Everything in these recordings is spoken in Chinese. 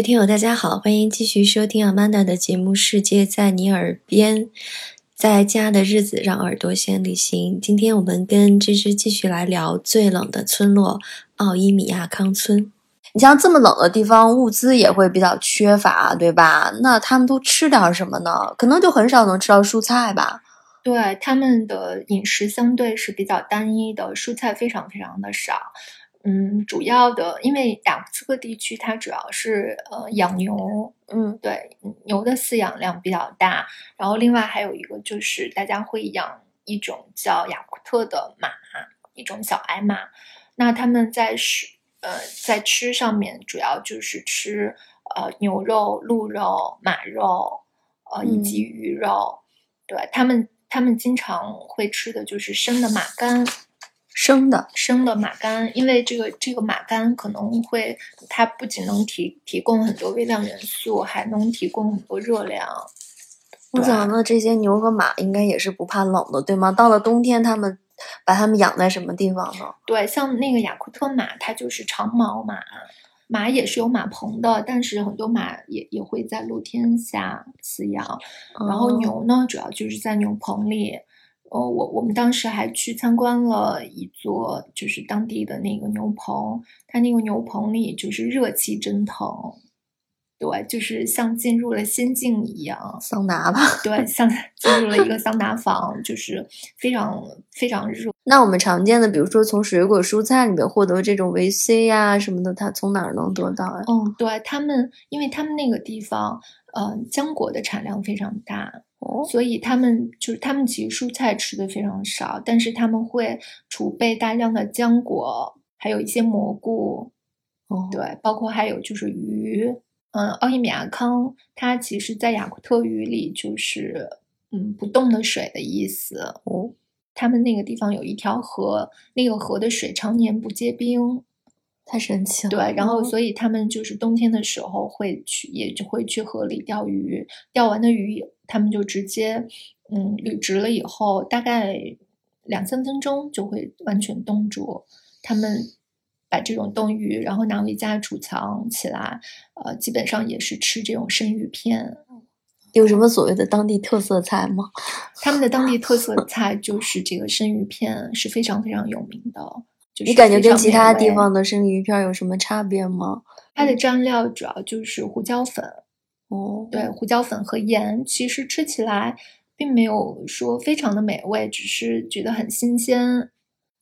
位听友，大家好，欢迎继续收听 Amanda 的节目《世界在你耳边》。在家的日子，让耳朵先旅行。今天我们跟芝芝继续来聊最冷的村落——奥伊米亚康村。你像这么冷的地方，物资也会比较缺乏，对吧？那他们都吃点什么呢？可能就很少能吃到蔬菜吧。对，他们的饮食相对是比较单一的，蔬菜非常非常的少。嗯，主要的，因为雅库茨克地区它主要是呃养牛，嗯，对，牛的饲养量比较大。然后另外还有一个就是大家会养一种叫雅库特的马，一种小矮马。那他们在食呃在吃上面主要就是吃呃牛肉、鹿肉、马肉，呃以及鱼肉。对他们，他们经常会吃的就是生的马肝。生的生的马肝，因为这个这个马肝可能会，它不仅能提提供很多微量元素，还能提供很多热量。我想那这些牛和马应该也是不怕冷的，对吗？到了冬天，他们把它们养在什么地方呢？对，像那个雅库特马，它就是长毛马，马也是有马棚的，但是很多马也也会在露天下饲养。然后牛呢，主要就是在牛棚里。哦，我我们当时还去参观了一座，就是当地的那个牛棚，它那个牛棚里就是热气蒸腾，对，就是像进入了仙境一样，桑拿吧，对，像 进入了一个桑拿房，就是非常非常热。那我们常见的，比如说从水果蔬菜里面获得这种维 C 呀什么的，它从哪儿能得到呀？嗯，对他们，因为他们那个地方，呃，浆果的产量非常大。所以他们就是他们其实蔬菜吃的非常少，但是他们会储备大量的浆果，还有一些蘑菇，哦，对，包括还有就是鱼，嗯，奥伊米亚康，它其实在雅库特语里就是嗯不动的水的意思，哦，他们那个地方有一条河，那个河的水常年不结冰。太神奇了，对，然后所以他们就是冬天的时候会去，也就会去河里钓鱼，钓完的鱼，他们就直接，嗯，捋直了以后，大概两三分钟就会完全冻住。他们把这种冻鱼，然后拿回家储藏起来，呃，基本上也是吃这种生鱼片。有什么所谓的当地特色菜吗？他们的当地特色菜就是这个生鱼片是非常非常有名的。你感觉跟其他地方的生鱼片有什么差别吗？它的蘸料主要就是胡椒粉，哦，对，胡椒粉和盐，其实吃起来并没有说非常的美味，只是觉得很新鲜。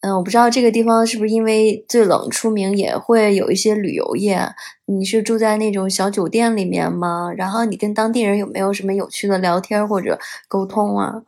嗯，我不知道这个地方是不是因为最冷出名，也会有一些旅游业。你是住在那种小酒店里面吗？然后你跟当地人有没有什么有趣的聊天或者沟通啊？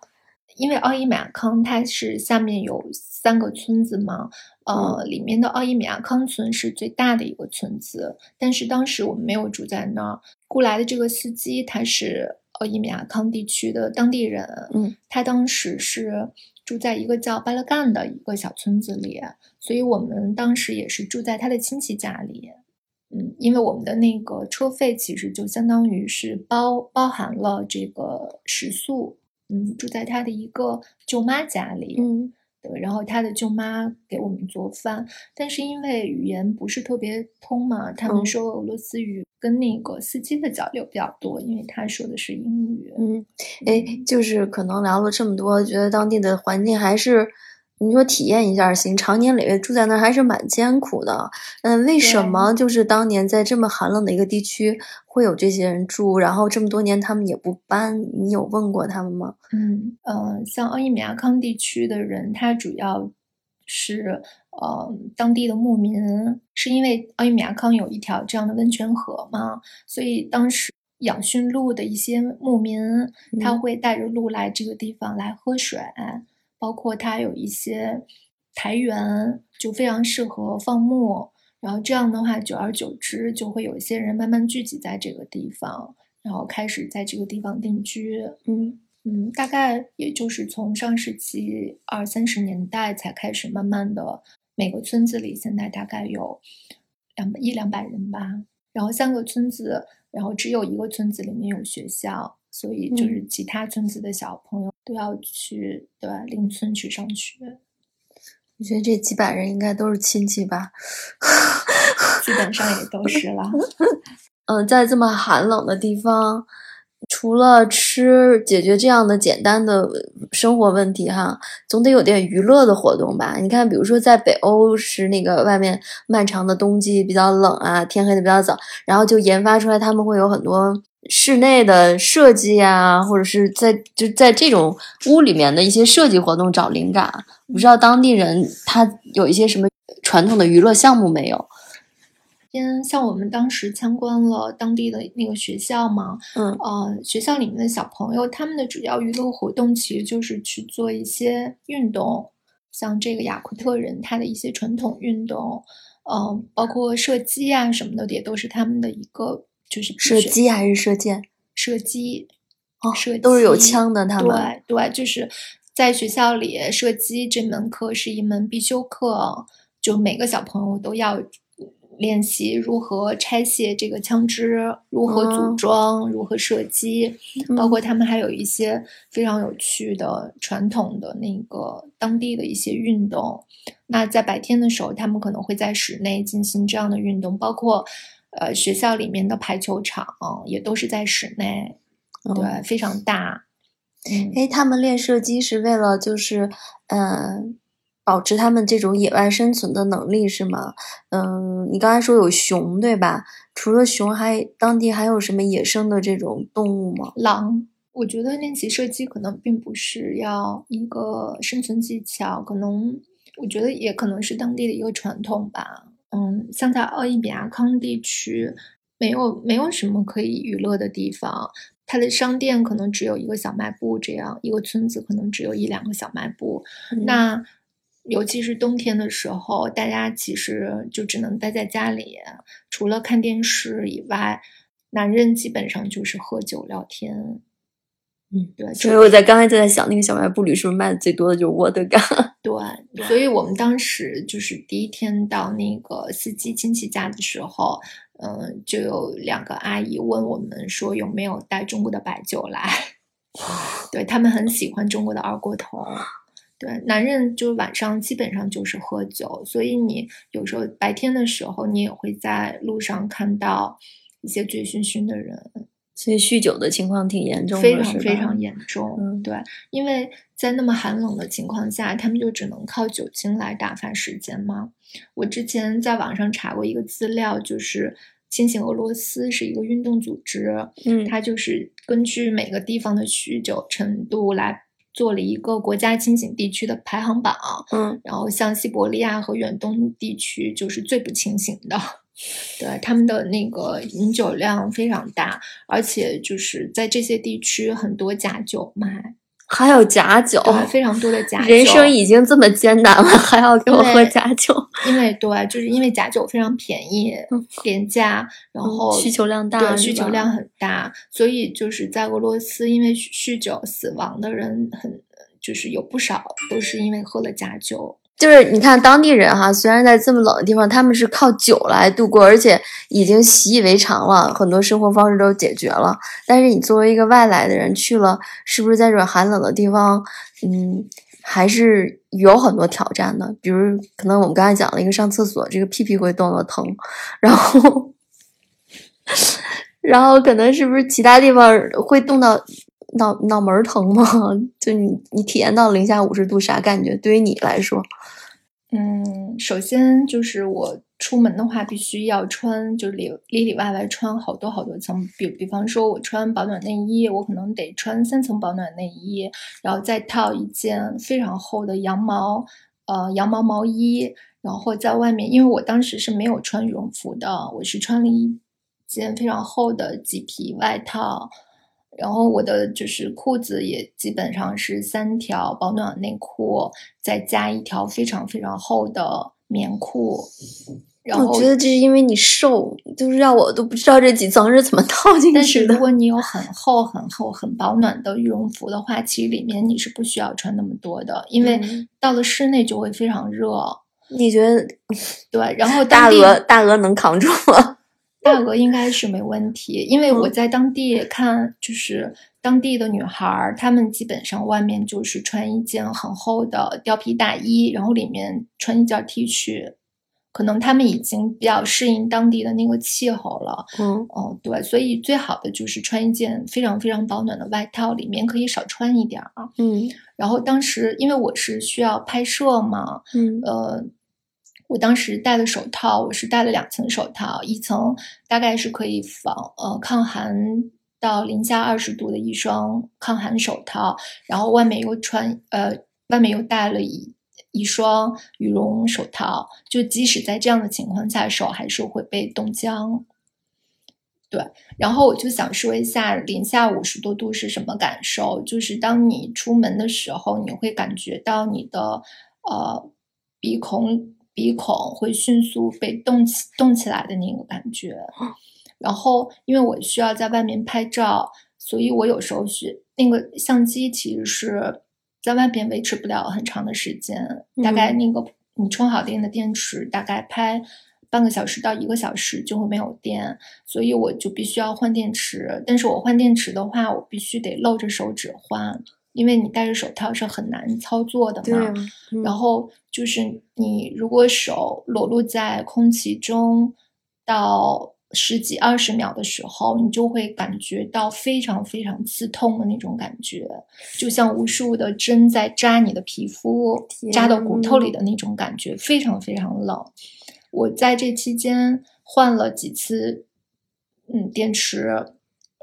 因为奥伊马康它是下面有三个村子嘛。呃，里面的奥伊米亚康村是最大的一个村子，但是当时我们没有住在那儿。雇来的这个司机他是奥伊米亚康地区的当地人，嗯，他当时是住在一个叫巴勒干的一个小村子里，所以我们当时也是住在他的亲戚家里，嗯，因为我们的那个车费其实就相当于是包包含了这个食宿，嗯，住在他的一个舅妈家里，嗯。对，然后他的舅妈给我们做饭，但是因为语言不是特别通嘛，他们说俄罗斯语，跟那个司机的交流比较多，因为他说的是英语。嗯，哎，就是可能聊了这么多，觉得当地的环境还是。你说体验一下行，常年累月住在那儿还是蛮艰苦的。嗯，为什么就是当年在这么寒冷的一个地区会有这些人住，然后这么多年他们也不搬？你有问过他们吗？嗯呃，像奥伊米亚康地区的人，他主要是呃当地的牧民，是因为奥伊米亚康有一条这样的温泉河嘛，所以当时养驯鹿的一些牧民，他会带着鹿来这个地方来喝水。包括它有一些台原，就非常适合放牧。然后这样的话，久而久之，就会有一些人慢慢聚集在这个地方，然后开始在这个地方定居。嗯嗯，大概也就是从上世纪二三十年代才开始慢慢的，每个村子里现在大概有两一两百人吧。然后三个村子，然后只有一个村子里面有学校。所以就是其他村子的小朋友都要去对吧邻村去上学。我觉得这几百人应该都是亲戚吧？基本上也都是了。嗯，在这么寒冷的地方，除了吃解决这样的简单的生活问题哈，总得有点娱乐的活动吧？你看，比如说在北欧是那个外面漫长的冬季比较冷啊，天黑的比较早，然后就研发出来他们会有很多室内的设计啊，或者是在就在这种屋里面的一些设计活动找灵感。不知道当地人他有一些什么传统的娱乐项目没有？因像我们当时参观了当地的那个学校嘛，嗯呃，学校里面的小朋友他们的主要娱乐活动其实就是去做一些运动，像这个雅库特人他的一些传统运动，嗯、包括射击啊什么的，也都是他们的一个就是射击还是射箭？射击，哦射都是有枪的他们对对，就是在学校里射击这门课是一门必修课，就每个小朋友都要练习如何拆卸这个枪支，如何组哦。装，如何射击，包嗯括。他们还有一些非常有趣的传统的那个当地的一些运动。那在白天的时候，他们可能会在室内进行这样的运动，包括呃学校里面的排球场也都是在室内，嗯对，非常大。嗯，哎，他们练射击是为了就是，嗯、保持他们这种野外生存的能力是吗？嗯，你刚才说有熊对吧？除了熊还，当地还有什么野生的这种动物吗？狼，我觉得练习射击可能并不是要一个生存技巧，可能我觉得也可能是当地的一个传统吧。嗯，像在奥伊比亚康地区，没有没有什么可以娱乐的地方，它的商店可能只有一个小卖部，这样一个村子可能只有一两个小卖部。嗯那尤其是冬天的时候，大家其实就只能待在家里，除了看电视以外，男人基本上就是喝酒聊天。嗯，对，所以我在刚才就在想，那个小卖部里是不是卖的最多的就是沃德嘎？对，所以我们当时就是第一天到那个司机亲戚家的时候，嗯、就有两个阿姨问我们说有没有带中国的白酒来，对他们很喜欢中国的二锅头。对，男人就晚上基本上就是喝酒，所以你有时候白天的时候，你也会在路上看到一些醉醺醺的人，所以酗酒的情况挺严重的，非常非常严重。嗯对，因为在那么寒冷的情况下，他们就只能靠酒精来打发时间嘛。我之前在网上查过一个资料，就是清醒俄罗斯是一个运动组织，嗯它就是根据每个地方的酗酒程度来做了一个国家清醒地区的排行榜。嗯然后像西伯利亚和远东地区就是最不清醒的，对他们的那个饮酒量非常大，而且就是在这些地区很多假酒卖，还有假酒，对，非常多的假酒。人生已经这么艰难了，还要给我喝假酒，因为对，就是因为假酒非常便宜嗯、廉价，然后需求量大对，需求量很大，所以就是在俄罗斯，因为酗酗酒死亡的人很，就是有不少都是因为喝了假酒。就是你看当地人哈，虽然在这么冷的地方，他们是靠酒来度过，而且已经习以为常了，很多生活方式都解决了。但是你作为一个外来的人去了，是不是在这种寒冷的地方，嗯，还是有很多挑战的？比如可能我们刚才讲了一个上厕所，这个屁屁会冻得疼，然后，然后可能是不是其他地方会冻到脑脑门疼吗？就你你体验到零下五十度啥感觉？对于你来说？嗯，首先就是我出门的话，必须要穿，就里里里外外穿好多好多层。比比方说，我穿保暖内衣，我可能得穿三层保暖内衣，然后再套一件非常厚的羊毛，呃，羊毛毛衣。然后在外面，因为我当时是没有穿羽绒服的，我是穿了一件非常厚的麂皮外套。然后我的就是裤子也基本上是三条保暖内裤，再加一条非常非常厚的棉裤。然后我觉得这是因为你瘦，就是让我都不知道这几层是怎么套进去但是。如果你有很厚、很厚、很保暖的羽绒服的话，其实里面你是不需要穿那么多的，因为嗯到了室内就会非常热。你觉得对，然后大鹅大鹅能扛住吗？大鹅应该是没问题，因为我嗯在当地看，就是当地的女孩儿，她们基本上外面就是穿一件很厚的貂皮大衣，然后里面穿一件 T 恤，可能她们已经比较适应当地的那个气候了。嗯哦，对，所以最好的就是穿一件非常非常保暖的外套，里面可以少穿一点儿啊。嗯然后当时因为我是需要拍摄嘛，嗯呃，我当时戴的手套，我是戴了两层手套，一层大概是可以防呃抗寒到零下二十度的一双抗寒手套，然后外面又穿呃外面又戴了一一双羽绒手套，就即使在这样的情况下，手还是会被冻僵。对，然后我就想说一下零下五十多度是什么感受，就是当你出门的时候，你会感觉到你的呃鼻孔鼻孔会迅速被冻起冻起来的那个感觉。然后因为我需要在外面拍照，所以我有时候是那个相机其实是在外边维持不了很长的时间，大概嗯那个你充好电的电池，大概拍半个小时到一个小时就会没有电，所以我就必须要换电池。但是我换电池的话，我必须得露着手指换，因为你戴着手套是很难操作的嘛。然后就是你如果手裸露在空气中到十几二十秒的时候，你就会感觉到非常非常刺痛的那种感觉，就像无数的针在扎你的皮肤，扎到骨头里的那种感觉，非常非常冷。我在这期间换了几次，嗯，电池，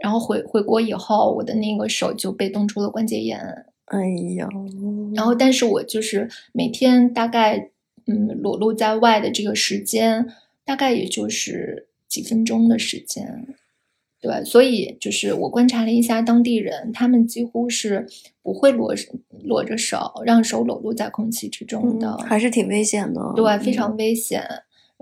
然后回回国以后，我的那个手就被冻出了关节炎。哎呀，然后，但是我就是每天大概嗯裸露在外的这个时间，大概也就是几分钟的时间。对，所以就是我观察了一下当地人，他们几乎是不会裸裸着手，让手裸露在空气之中的，嗯还是挺危险的。对，非嗯常危险。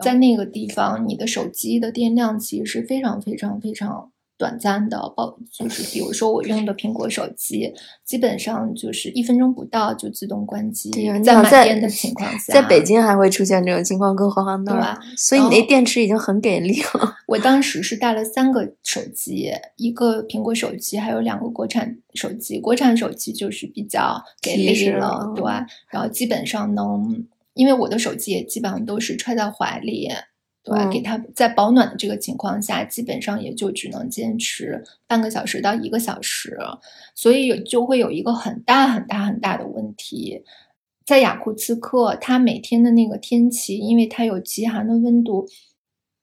在那个地方，你的手机的电量其实是非常非常非常短暂的，报就是比如说我用的苹果手机，基本上就是一分钟不到就自动关机对呀，你在满电的情况下，在北京还会出现这种情况，更何况那儿。所以你那电池已经很给力了。我当时是带了三个手机，一个苹果手机，还有两个国产手机。国产手机就是比较给力了，对，然后基本上能，因为我的手机也基本上都是揣在怀里，对，嗯给它在保暖的这个情况下，基本上也就只能坚持半个小时到一个小时，所以有就会有一个很大很大很大的问题。在雅库茨克，它每天的那个天气，因为它有极寒的温度，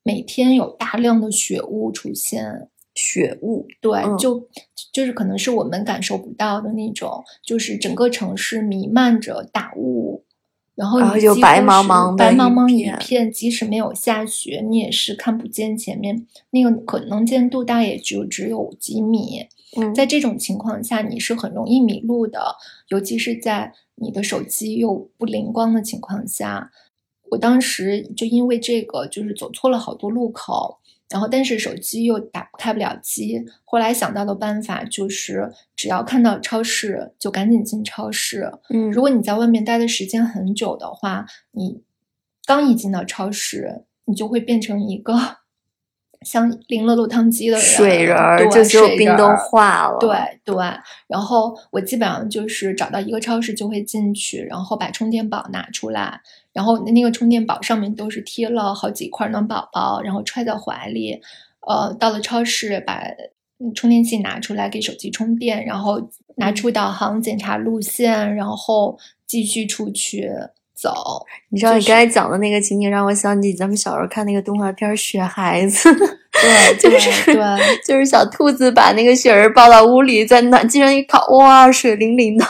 每天有大量的雪雾出现。雪雾，对，嗯就就是可能是我们感受不到的那种，就是整个城市弥漫着大雾，然后就白茫茫的白茫茫一片片，即使没有下雪，你也是看不见前面那个可能见度，大概也就只有几米。嗯，在这种情况下，你是很容易迷路的，尤其是在你的手机又不灵光的情况下。我当时就因为这个，就是走错了好多路口，然后但是手机又打开不了机。后来想到的办法就是，只要看到超市就赶紧进超市。嗯，如果你在外面待的时间很久的话，你刚一进到超市，你就会变成一个像淋了落汤鸡的人，水人就所有冰都化了。对对，然后我基本上就是找到一个超市就会进去，然后把充电宝拿出来，然后那个充电宝上面都是贴了好几块暖宝宝，然后揣在怀里。呃，到了超市把嗯充电器拿出来给手机充电，然后拿出导航检查路线，然后继续出去走。你知道你刚才讲的那个情景，让我想起咱们小时候看那个动画片《雪孩子》，对对 就是对。就是小兔子把那个雪人抱到屋里，在暖气上一烤，哇，水灵灵的。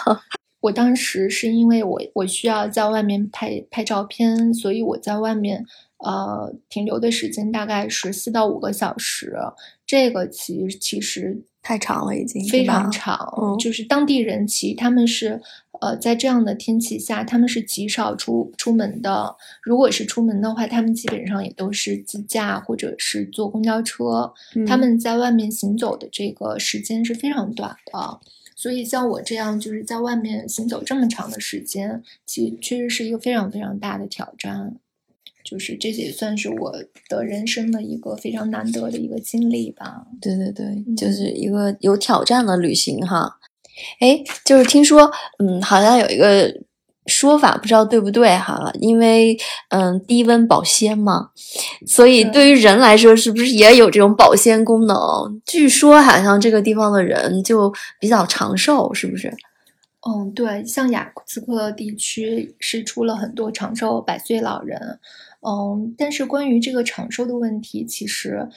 我当时是因为我我需要在外面拍拍照片，所以我在外面呃停留的时间大概是四到五个小时。这个其其实太长了已经非常长，嗯就是当地人其实他们是呃在这样的天气下，他们是极少出出门的。如果是出门的话，他们基本上也都是自驾或者是坐公交车。他嗯们在外面行走的这个时间是非常短的，所以像我这样就是在外面行走这么长的时间，其实确实是一个非常非常大的挑战。就是这也算是我的人生的一个非常难得的一个经历吧。对对对，嗯就是一个有挑战的旅行哈。哎，就是听说，嗯，好像有一个说法不知道对不对哈，因为嗯低温保鲜嘛，所以对于人来说是不是也有这种保鲜功能？据说好像这个地方的人就比较长寿，是不是？嗯，对，像雅库茨克地区是出了很多长寿百岁老人，嗯，但是关于这个长寿的问题，其实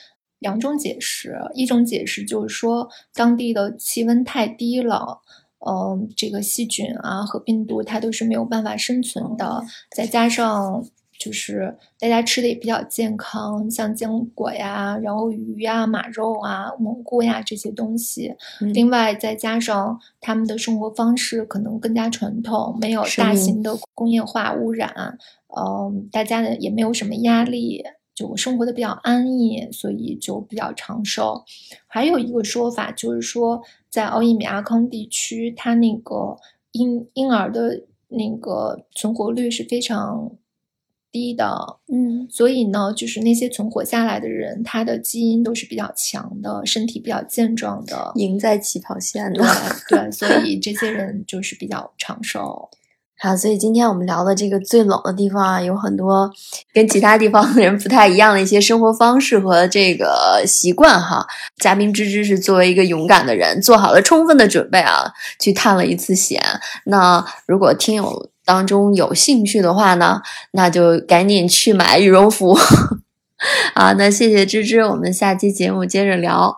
两种解释，一种解释就是说当地的气温太低了。嗯，这个细菌啊和病毒它都是没有办法生存的，再加上就是大家吃的也比较健康，像坚果呀，然后鱼呀、马肉啊、蘑菇呀这些东西。另外再加上他们的生活方式可能更加传统，没有大型的工业化污染，嗯，大家呢也没有什么压力。就我生活的比较安逸，所以就比较长寿。还有一个说法就是说，在奥伊米亚康地区，它那个婴婴儿的那个存活率是非常低的。嗯，所以呢，就是那些存活下来的人，他的基因都是比较强的，身体比较健壮的，赢在起跑线的。对，所以这些人就是比较长寿。啊，所以今天我们聊的这个最冷的地方啊，有很多跟其他地方的人不太一样的一些生活方式和这个习惯哈。嘉宾芝芝是作为一个勇敢的人，做好了充分的准备啊，去探了一次险。那如果听友当中有兴趣的话呢，那就赶紧去买羽绒服。啊，那谢谢芝芝，我们下期节目接着聊。